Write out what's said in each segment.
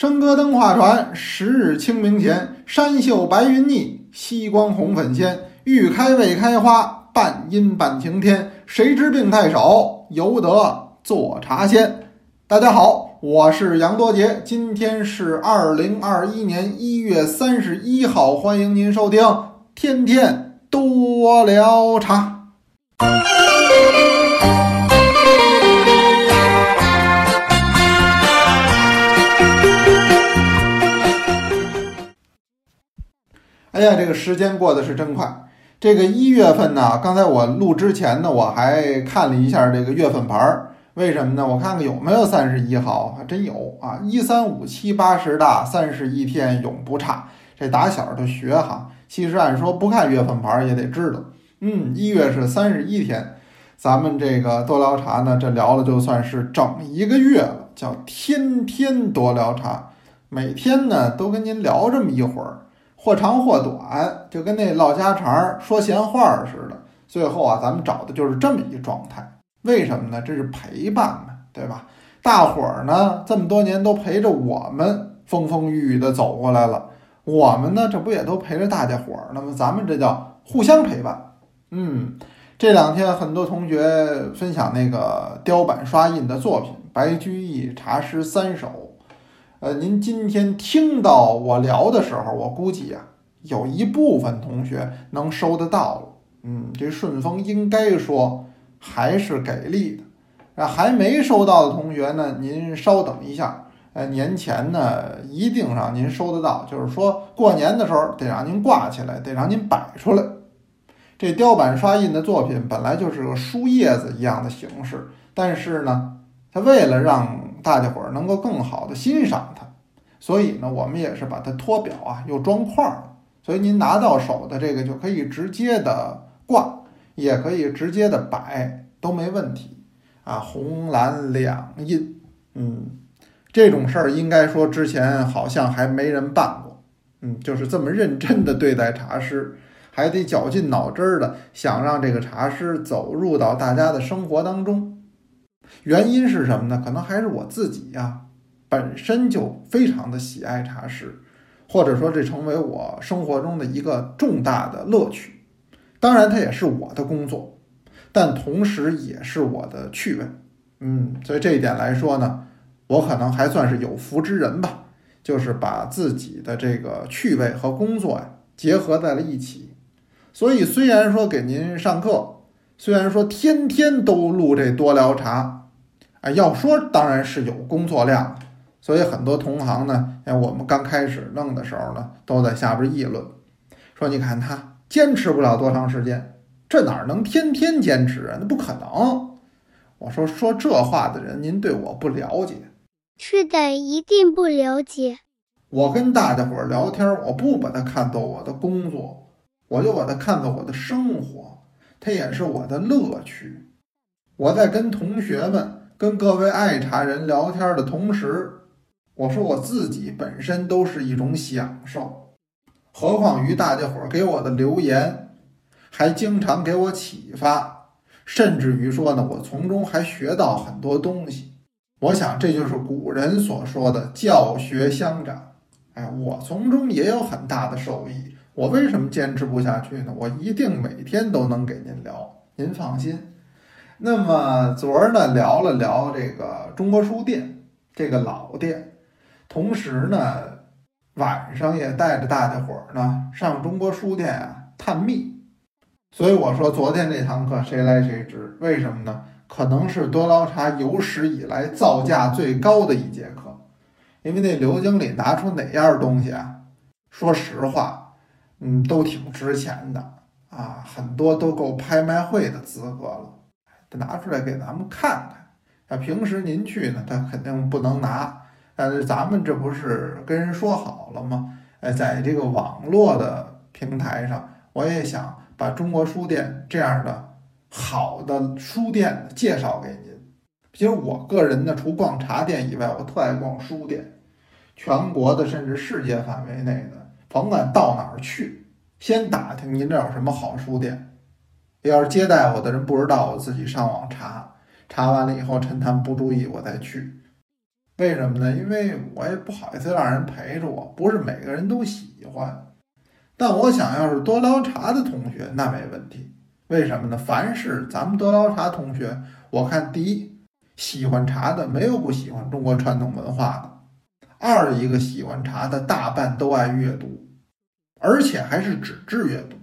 笙歌灯画船，十日清明前，山秀白云腻，西光红粉鲜。欲开未开花，半阴半晴天。谁知病太少，犹得做茶仙。大家好，我是杨多杰，今天是二零二一年一月三十一号，欢迎您收听《天天多聊茶》。哎呀，这个时间过得是真快。这个一月份呢，刚才我录之前呢，我还看了一下这个月份牌儿。为什么呢？我看看有没有三十一号，还真有啊！一三五七八十大，三十一天永不差。这打小就学哈。其实按说不看月份牌儿也得知道，嗯，一月是三十一天。咱们这个多聊茶呢，这聊了就算是整一个月了，叫天天多聊茶，每天呢都跟您聊这么一会儿。或长或短，就跟那唠家常、说闲话似的。最后啊，咱们找的就是这么一状态。为什么呢？这是陪伴嘛，对吧？大伙儿呢，这么多年都陪着我们风风雨雨的走过来了。我们呢，这不也都陪着大家伙儿？那么咱们这叫互相陪伴。嗯，这两天很多同学分享那个雕版刷印的作品《白居易茶诗三首》。呃，您今天听到我聊的时候，我估计啊，有一部分同学能收得到了。嗯，这顺丰应该说还是给力的。啊，还没收到的同学呢，您稍等一下。呃，年前呢一定让您收得到，就是说过年的时候得让您挂起来，得让您摆出来。这雕版刷印的作品本来就是个书叶子一样的形式，但是呢，它为了让大家伙儿能够更好的欣赏它，所以呢，我们也是把它托表啊，又装框儿，所以您拿到手的这个就可以直接的挂，也可以直接的摆，都没问题啊。红蓝两印，嗯，这种事儿应该说之前好像还没人办过，嗯，就是这么认真的对待茶师，还得绞尽脑汁儿的想让这个茶师走入到大家的生活当中。原因是什么呢？可能还是我自己呀，本身就非常的喜爱茶室，或者说这成为我生活中的一个重大的乐趣。当然，它也是我的工作，但同时也是我的趣味。嗯，所以这一点来说呢，我可能还算是有福之人吧，就是把自己的这个趣味和工作呀结合在了一起。所以虽然说给您上课，虽然说天天都录这多聊茶。啊，要说当然是有工作量，所以很多同行呢，哎，我们刚开始弄的时候呢，都在下边议论，说你看他坚持不了多长时间，这哪能天天坚持啊？那不可能。我说说这话的人，您对我不了解。是的，一定不了解。我跟大家伙聊天，我不把它看作我的工作，我就把它看作我的生活，它也是我的乐趣。我在跟同学们。跟各位爱茶人聊天的同时，我说我自己本身都是一种享受，何况于大家伙给我的留言，还经常给我启发，甚至于说呢，我从中还学到很多东西。我想这就是古人所说的教学相长。哎，我从中也有很大的受益。我为什么坚持不下去呢？我一定每天都能给您聊，您放心。那么昨儿呢聊了聊这个中国书店这个老店，同时呢晚上也带着大家伙儿呢上中国书店啊探秘，所以我说昨天这堂课谁来谁值？为什么呢？可能是多捞茶有史以来造价最高的一节课，因为那刘经理拿出哪样东西啊？说实话，嗯，都挺值钱的啊，很多都够拍卖会的资格了。他拿出来给咱们看看，啊，平时您去呢，他肯定不能拿。但是咱们这不是跟人说好了吗？哎，在这个网络的平台上，我也想把中国书店这样的好的书店介绍给您。其实我个人呢，除逛茶店以外，我特爱逛书店。全国的甚至世界范围内的，甭管到哪儿去，先打听您这有什么好书店。要是接待我的人不知道，我自己上网查，查完了以后趁他们不注意，我再去。为什么呢？因为我也不好意思让人陪着我，不是每个人都喜欢。但我想要是多聊茶的同学，那没问题。为什么呢？凡是咱们多聊茶同学，我看第一喜欢茶的，没有不喜欢中国传统文化的；二一个喜欢茶的大半都爱阅读，而且还是纸质阅读。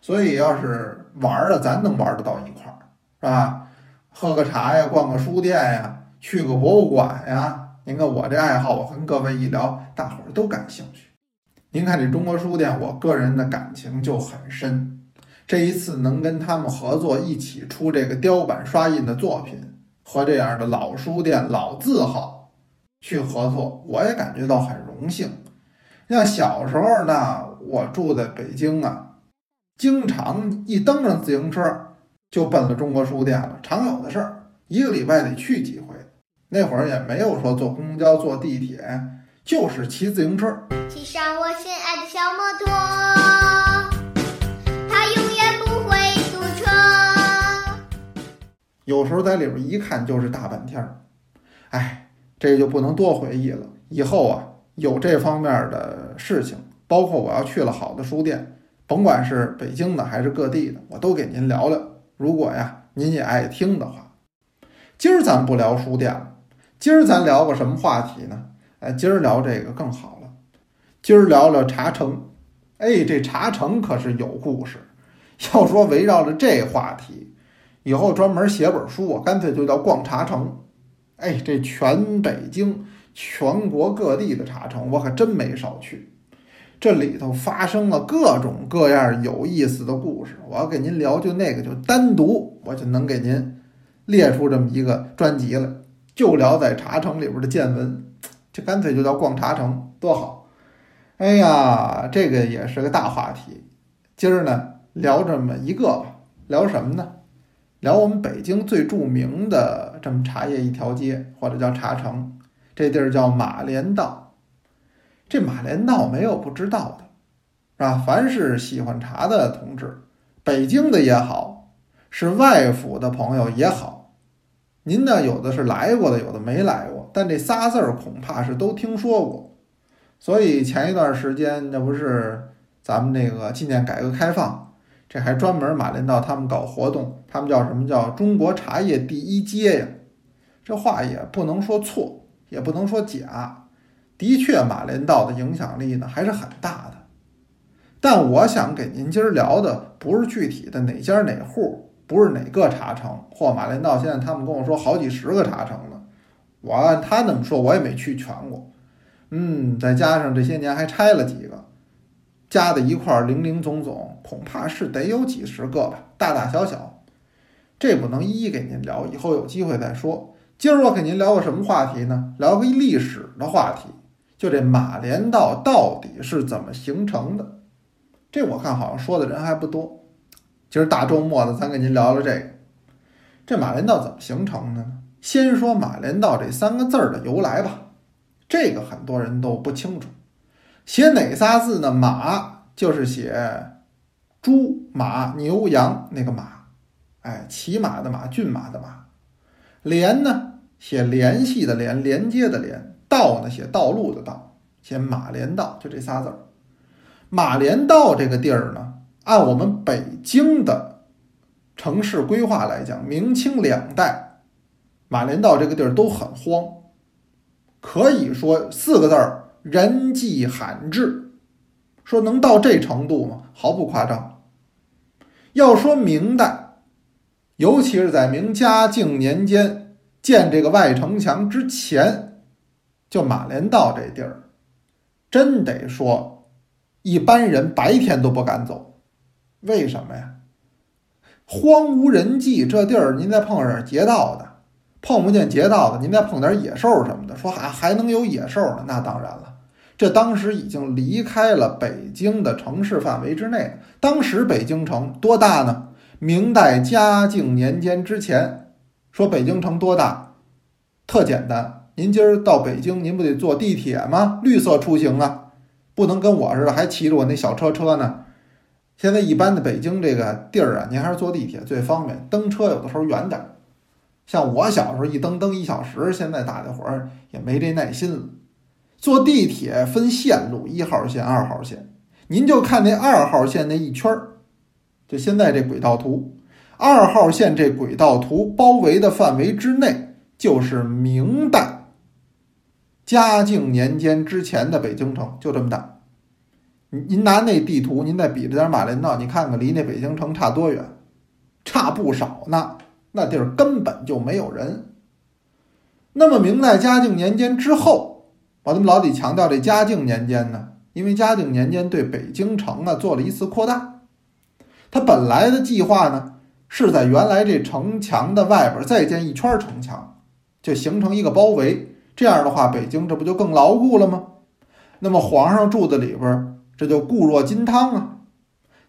所以要是玩的，咱能玩得到一块儿，是吧？喝个茶呀，逛个书店呀。去个博物馆呀！您看我这爱好，我跟各位一聊，大伙儿都感兴趣。您看这中国书店，我个人的感情就很深。这一次能跟他们合作，一起出这个雕版刷印的作品，和这样的老书店、老字号去合作，我也感觉到很荣幸。像小时候呢，我住在北京啊，经常一蹬上自行车就奔了中国书店了，常有的事儿，一个礼拜得去几回。那会儿也没有说坐公交、坐地铁，就是骑自行车。骑上我心爱的小摩托，它永远不会堵车。有时候在里边一看就是大半天儿，哎，这就不能多回忆了。以后啊，有这方面的事情，包括我要去了好的书店，甭管是北京的还是各地的，我都给您聊聊。如果呀，您也爱听的话，今儿咱不聊书店了。今儿咱聊个什么话题呢？哎，今儿聊这个更好了。今儿聊聊茶城。哎，这茶城可是有故事。要说围绕着这话题，以后专门写本书，我干脆就叫逛茶城。哎，这全北京、全国各地的茶城，我可真没少去。这里头发生了各种各样有意思的故事。我要给您聊，就那个就单独，我就能给您列出这么一个专辑来。就聊在茶城里边的见闻，这干脆就叫逛茶城，多好！哎呀，这个也是个大话题。今儿呢，聊这么一个吧，聊什么呢？聊我们北京最著名的这么茶叶一条街，或者叫茶城，这地儿叫马连道。这马连道没有不知道的，是吧？凡是喜欢茶的同志，北京的也好，是外府的朋友也好。您呢？有的是来过的，有的没来过，但这仨字儿恐怕是都听说过。所以前一段时间，那不是咱们那个纪念改革开放，这还专门马连道他们搞活动，他们叫什么叫中国茶叶第一街呀？这话也不能说错，也不能说假，的确马连道的影响力呢还是很大的。但我想给您今儿聊的不是具体的哪家哪户。不是哪个茶城，或，马连道现在他们跟我说好几十个茶城了。我按他那么说，我也没去全过。嗯，再加上这些年还拆了几个，加在一块儿零零总总，恐怕是得有几十个吧，大大小小。这不能一一给您聊，以后有机会再说。今儿我给您聊个什么话题呢？聊个历史的话题，就这马连道到底是怎么形成的？这我看好像说的人还不多。今儿大周末的，咱给您聊聊这个。这马连道怎么形成的呢？先说马连道这三个字儿的由来吧。这个很多人都不清楚。写哪仨字呢？马就是写猪、马、牛、羊那个马，哎，骑马的马，骏马的马。连呢，写联系的联，连接的连。道呢，写道路的道，写马连道，就这仨字儿。马连道这个地儿呢？按我们北京的城市规划来讲，明清两代马连道这个地儿都很荒，可以说四个字儿“人迹罕至”。说能到这程度吗？毫不夸张。要说明代，尤其是在明嘉靖年间建这个外城墙之前，就马连道这地儿，真得说一般人白天都不敢走。为什么呀？荒无人迹，这地儿您再碰上劫道的，碰不见劫道的，您再碰点野兽什么的，说还还能有野兽呢？那当然了，这当时已经离开了北京的城市范围之内。当时北京城多大呢？明代嘉靖年间之前，说北京城多大？特简单，您今儿到北京，您不得坐地铁吗？绿色出行啊，不能跟我似的还骑着我那小车车呢。现在一般的北京这个地儿啊，您还是坐地铁最方便。登车有的时候远点儿，像我小时候一蹬蹬一小时，现在大家伙儿也没这耐心了。坐地铁分线路，一号线、二号线，您就看那二号线那一圈儿，就现在这轨道图，二号线这轨道图包围的范围之内，就是明代嘉靖年间之前的北京城，就这么大。您拿那地图，您再比着点马连道，你看看离那北京城差多远？差不少呢。那地儿根本就没有人。那么明代嘉靖年间之后，我怎么老得强调这嘉靖年间呢？因为嘉靖年间对北京城啊做了一次扩大。他本来的计划呢，是在原来这城墙的外边再建一圈城墙，就形成一个包围。这样的话，北京这不就更牢固了吗？那么皇上住在里边，这就固若金汤啊。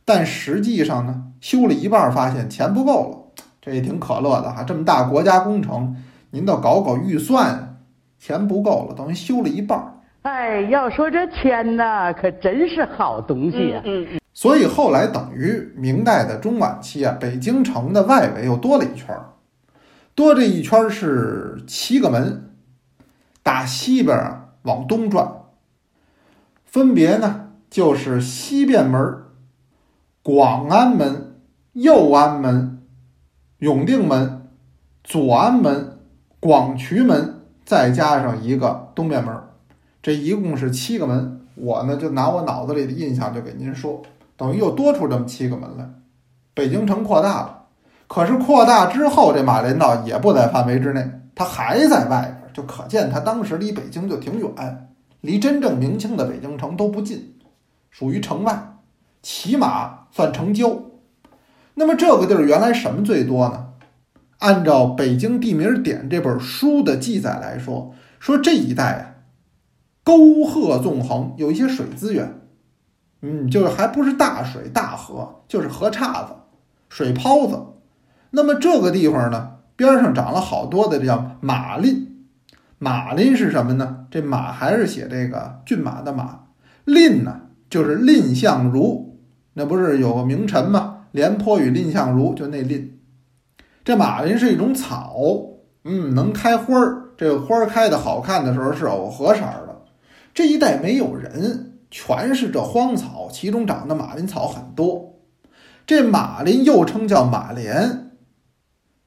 但实际上呢，修了一半，发现钱不够了。这也挺可乐的哈，这么大国家工程，您倒搞搞预算，钱不够了，等于修了一半儿。哎，要说这钱呐，可真是好东西啊、嗯嗯所以后来等于明代的中晚期啊，北京城的外围又多了一圈儿，多这一圈儿是七个门，打西边啊往东转，分别呢就是西便门、广安门、右安门、永定门、左安门、广渠门，再加上一个东便门，这一共是七个门。我呢就拿我脑子里的印象就给您说，等于又多出这么七个门来。北京城扩大了，可是扩大之后，这马连道也不在范围之内，它还在外边，就可见它当时离北京就挺远，离真正明清的北京城都不近，属于城外，起码算城郊。那么这个地儿原来什么最多呢？按照《北京地名典》这本书的记载来说，说这一带啊，沟壑纵横，有一些水资源，嗯，就是还不是大水大河，就是河岔子、水泡子。那么这个地方呢，边上长了好多的这叫马蔺。马林是什么呢？这马还是写这个骏马的马，蔺呢就是蔺相如，那不是有个名臣吗？廉颇与蔺相如，就那蔺。这马林是一种草，嗯，能开花儿。这个花儿开的好看的时候是藕荷色的。这一带没有人，全是这荒草，其中长的马林草很多。这马林又称叫马莲，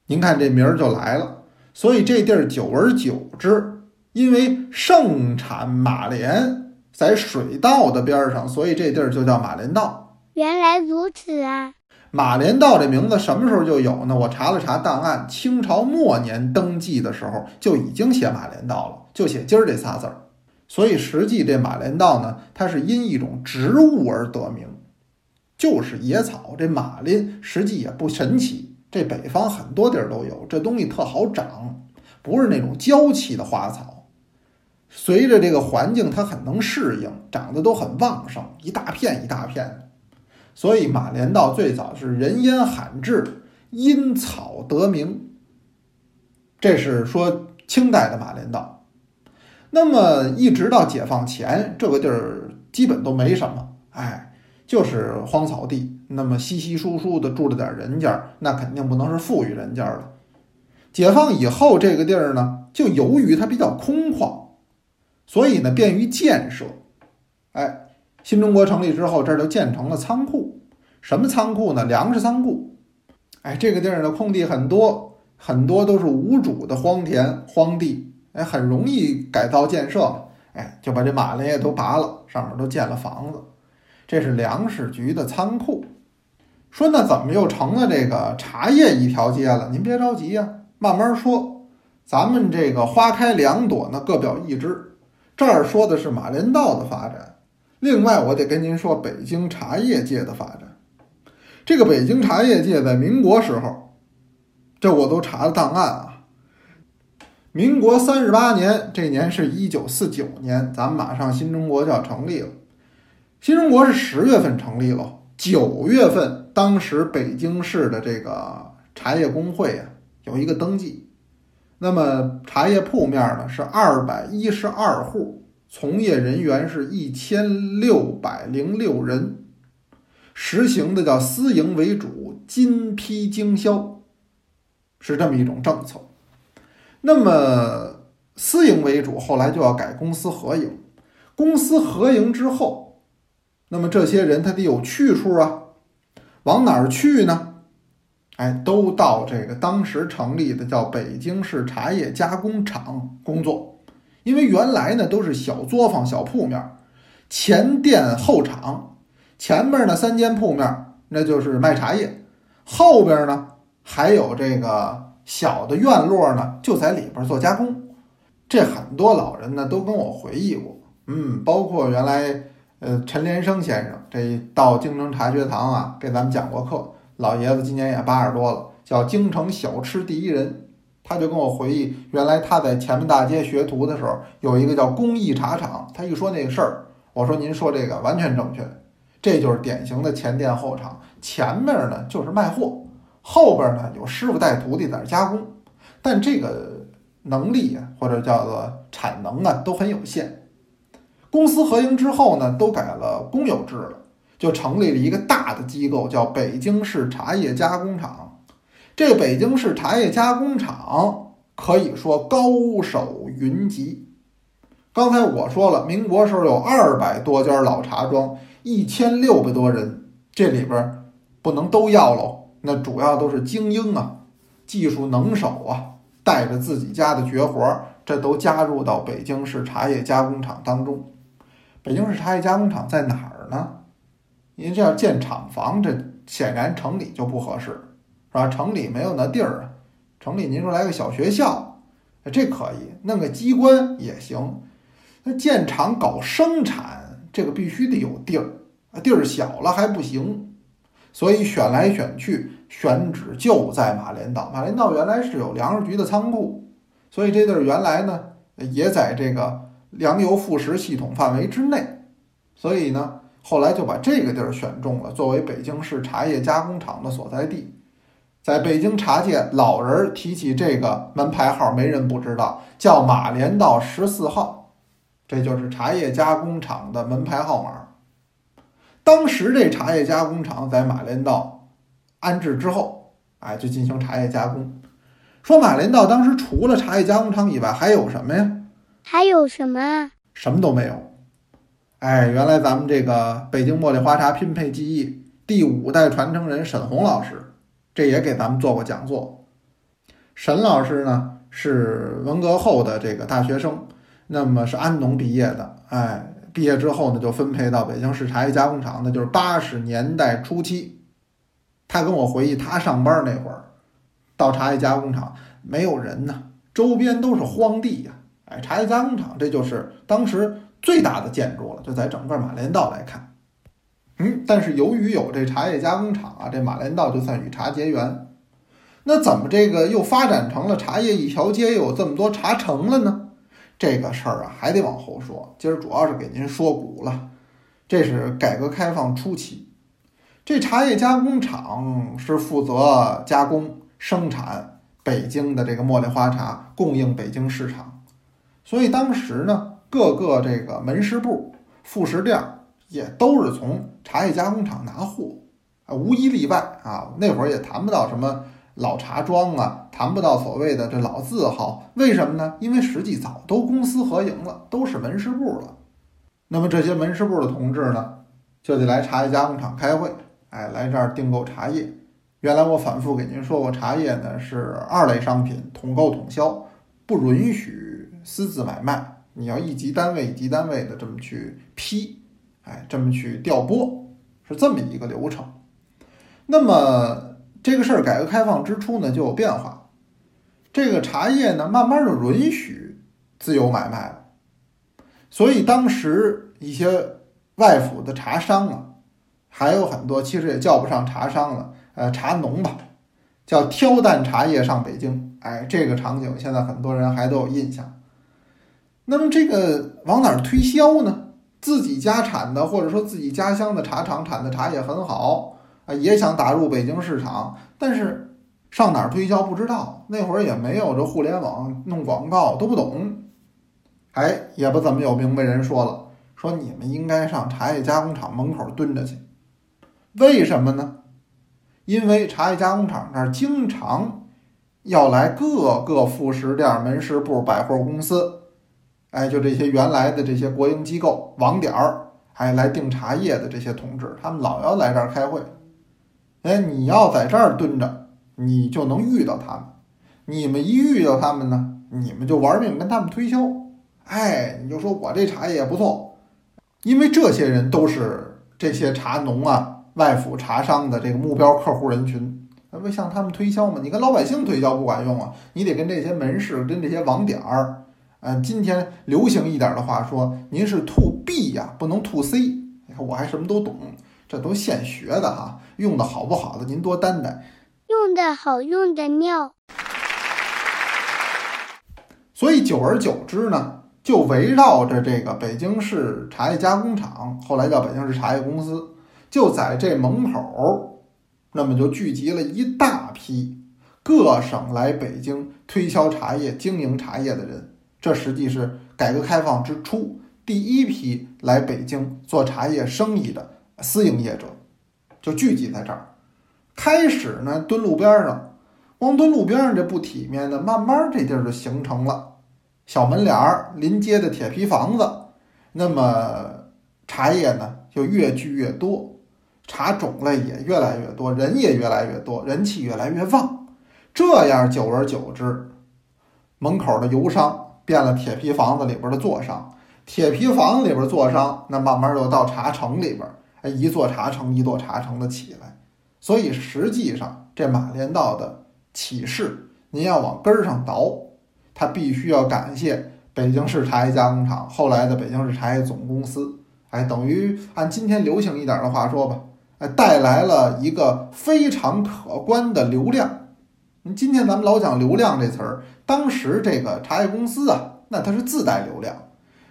您看这名儿就来了。所以这地儿久而久之，因为盛产马莲，在水道的边儿上，所以这地儿就叫马莲道。原来如此啊！马连道这名字什么时候就有呢？我查了查档案，清朝末年登记的时候就已经写马连道了，就写今儿这仨字儿。所以实际这马连道呢，它是因一种植物而得名，就是野草。这马林实际也不神奇，这北方很多地儿都有，这东西特好长，不是那种娇气的花草。随着这个环境，它很能适应，长得都很旺盛，一大片一大片。所以马连道最早是人烟罕至，因草得名。这是说清代的马连道。那么一直到解放前，这个地儿基本都没什么，哎，就是荒草地。那么稀稀疏疏的住着点人家，那肯定不能是富裕人家了。解放以后，这个地儿呢，就由于它比较空旷，所以呢便于建设。哎，新中国成立之后，这儿就建成了仓库。什么仓库呢？粮食仓库。哎，这个地儿呢，空地很多，很多都是无主的荒田、荒地，哎，很容易改造建设嘛。哎，就把这马列都拔了，上面都建了房子。这是粮食局的仓库。说那怎么又成了这个茶叶一条街了？您别着急呀、慢慢说。咱们这个花开两朵呢，各表一枝。这儿说的是马连道的发展，另外我得跟您说北京茶叶界的发展。这个北京茶叶界在民国时候，这我都查了档案啊。民国三十八年，这年是一九四九年，咱们马上新中国就要成立了。新中国是十月份成立了，九月份，当时北京市的这个茶叶工会啊有一个登记，那么茶叶铺面呢是二百一十二户，从业人员是一千六百零六人，实行的叫私营为主、金批经销，是这么一种政策。那么私营为主，后来就要改公私合营。公私合营之后，那么这些人他得有去处啊，往哪儿去呢？哎，都到这个当时成立的叫北京市茶叶加工厂工作，因为原来呢都是小作坊、小铺面，前店后厂，前面呢三间铺面，那就是卖茶叶，后边呢还有这个小的院落呢，就在里边做加工。这很多老人呢都跟我回忆过，嗯，包括原来呃陈连生先生，这到京城茶学堂啊给咱们讲过课。老爷子今年也八十多了，叫京城小吃第一人。他就跟我回忆，原来他在前门大街学徒的时候，有一个叫工艺茶厂。他一说那个事儿，我说您说这个完全正确，这就是典型的前店后厂。前面呢就是卖货，后边呢有师傅带徒弟在那加工，但这个能力，或者叫做产能啊，都很有限。公私合营之后呢，都改了公有制了。就成立了一个大的机构，叫北京市茶叶加工厂。这个北京市茶叶加工厂可以说高手云集。刚才我说了，民国时候有二百多家老茶庄，一千六百多人，这里边不能都要喽。那主要都是精英啊，技术能手啊，带着自己家的绝活，这都加入到北京市茶叶加工厂当中。北京市茶叶加工厂在哪儿呢？您这要建厂房，这显然城里就不合适，是吧？城里没有那地儿啊。城里您说来个小学校，这可以弄个机关也行。那建厂搞生产，这个必须得有地儿啊，地儿小了还不行。所以选来选去，选址就在马连道。马连道原来是有粮食局的仓库，所以这地儿原来呢也在这个粮油副食系统范围之内。所以呢。后来就把这个地儿选中了，作为北京市茶叶加工厂的所在地。在北京茶界，老人提起这个门牌号，没人不知道，叫马连道十四号，这就是茶叶加工厂的门牌号码。当时这茶叶加工厂在马连道安置之后，哎，就进行茶叶加工。说马连道当时除了茶叶加工厂以外，还有什么呀？还有什么？什么都没有。哎，原来咱们这个北京茉莉花茶拼配技艺第五代传承人沈红老师，这也给咱们做过讲座。沈老师呢是文革后的这个大学生，那么是安农毕业的。哎，毕业之后呢就分配到北京市茶叶加工厂，那就是八十年代初期。他跟我回忆，他上班那会儿，到茶叶加工厂没有人呢，周边都是荒地呀。哎，茶叶加工厂这就是当时。最大的建筑了，就在整个马连道来看，嗯，但是由于有这茶叶加工厂啊，这马连道就算与茶结缘。那怎么这个又发展成了茶叶一条街，又有这么多茶城了呢？这个事儿啊，还得往后说。今儿主要是给您说古了。这是改革开放初期，这茶叶加工厂是负责加工生产北京的这个茉莉花茶，供应北京市场。所以当时呢。各个这个门市部、副食店也都是从茶叶加工厂拿货，啊，无一例外啊。那会儿也谈不到什么老茶庄啊，谈不到所谓的这老字号。为什么呢？因为实际早都公私合营了，都是门市部了。那么这些门市部的同志呢，就得来茶叶加工厂开会，哎，来这儿订购茶叶。原来我反复给您说过，茶叶呢是二类商品，统购统销，不允许私自买卖。你要一级单位一级单位的这么去批，哎，这么去调拨，是这么一个流程。那么这个事儿改革开放之初呢，就有变化。这个茶叶呢，慢慢的允许自由买卖了。所以当时一些外府的茶商啊，还有很多其实也叫不上茶商了，呃，茶农吧，叫挑担茶叶上北京。哎，这个场景现在很多人还都有印象。那么这个往哪儿推销呢？自己家产的，或者说自己家乡的茶厂产的茶也很好啊，也想打入北京市场，但是上哪儿推销不知道。那会儿也没有这互联网弄广告，都不懂。哎，也不怎么有明白人说了，说你们应该上茶叶加工厂门口蹲着去。为什么呢？因为茶叶加工厂那儿经常要来各个副食店、门市部、百货公司，哎，就这些原来的这些国营机构、网点儿，还来订茶叶的这些同志，他们老要来这儿开会。哎，你要在这儿蹲着，你就能遇到他们。你们一遇到他们呢，你们就玩命跟他们推销。哎，你就说我这茶叶也不错，因为这些人都是这些茶农啊、外府茶商的这个目标客户人群，那不向他们推销吗？你跟老百姓推销不管用啊，你得跟这些门市、跟这些网点儿，嗯，今天流行一点的话说，您是 to B 呀，不能 to C。你看我还什么都懂，这都现学的哈，用的好不好的您多担待。用的好，用的妙。所以久而久之呢。就围绕着这个北京市茶叶加工厂，后来叫北京市茶叶公司，就在这门口，那么就聚集了一大批各省来北京推销茶叶、经营茶叶的人。这实际是改革开放之初第一批来北京做茶叶生意的私营业者，就聚集在这儿。开始呢，蹲路边上，光蹲路边上这不体面的，慢慢这地儿就形成了。小门脸儿临街的铁皮房子，那么茶叶呢就越聚越多，茶种类也越来越多，人也越来越多，人气越来越旺。这样久而久之，门口的游商变了铁皮房子里边的座商，铁皮房里边座商，那慢慢又到茶城里边，哎，一座茶城一座茶城的起来。所以实际上这马连道的起势，您要往根儿上倒。他必须要感谢北京市茶叶加工厂，后来的北京市茶叶总公司，哎，等于按今天流行一点的话说吧，哎，带来了一个非常可观的流量。今天咱们老讲流量这词儿，当时这个茶叶公司啊，那它是自带流量。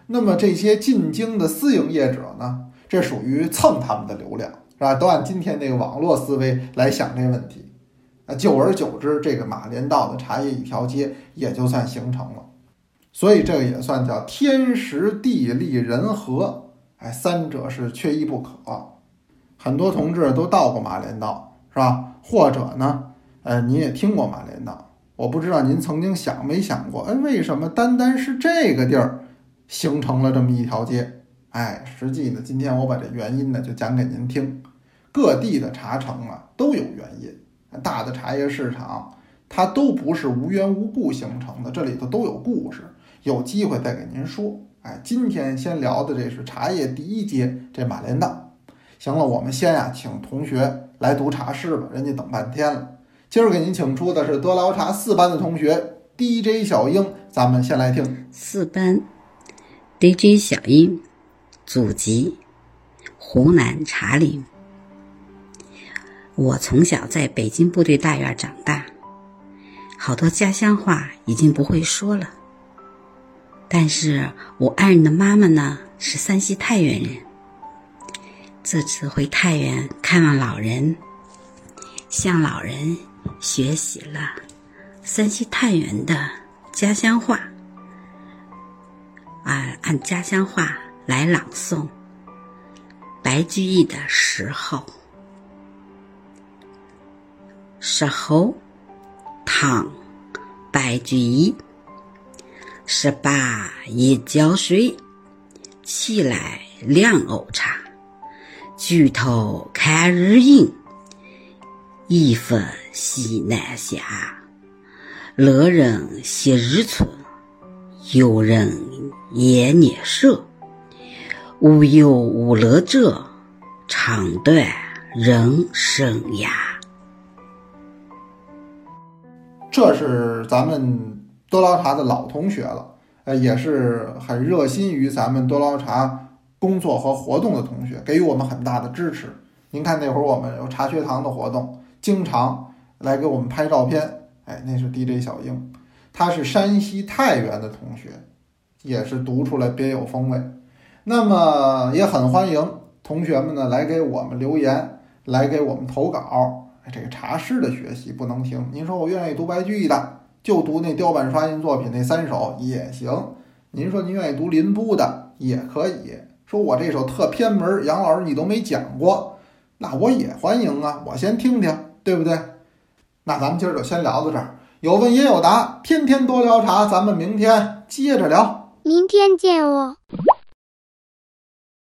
那么这些进京的私营业者呢，这属于蹭他们的流量，是吧？都按今天这个网络思维来想这个问题。啊，久而久之，这个马连道的茶叶一条街也就算形成了，所以这个也算叫天时地利人和，哎，三者是缺一不可。很多同志都到过马连道，是吧？或者呢，呃，你也听过马连道，我不知道您曾经想没想过，哎，为什么单单是这个地儿形成了这么一条街？哎，实际呢，今天我把这原因呢就讲给您听。各地的茶城啊都有原因。大的茶叶市场，它都不是无缘无故形成的，这里头都有故事。有机会再给您说。哎，今天先聊的这是茶叶第一街，这马连道。行了，我们先呀，请同学来读茶诗吧，人家等半天了。今儿给您请出的是德劳茶四班的同学 DJ 小英，咱们先来听四班 DJ 小英祖籍湖南茶陵。我从小在北京部队大院长大，好多家乡话已经不会说了。但是我爱人的妈妈呢是山西太原人。这次回太原看望老人，向老人学习了山西太原的家乡话，啊，按家乡话来朗诵白居易的《时候》。石猴，唐，白居易。十八一觉睡，起来两藕茶。举头看日影，一分西南下。乐人惜日春，游人厌年少。无忧无乐者，长断人生涯。这是咱们多捞茶的老同学了，呃，也是很热心于咱们多捞茶工作和活动的同学，给予我们很大的支持。您看那会儿我们有茶学堂的活动，经常来给我们拍照片。哎，那是 DJ 小英，他是山西太原的同学，也是读出来别有风味。那么也很欢迎同学们呢来给我们留言，来给我们投稿。这个茶诗的学习不能停。您说我愿意读白居易的，就读那雕版刷印作品那三首也行。您说您愿意读林都的也可以。说我这首特偏门，杨老师你都没讲过，那我也欢迎啊。我先听听，对不对？那咱们今儿就先聊到这儿。有问也有答，天天多聊茶，咱们明天接着聊。明天见哦。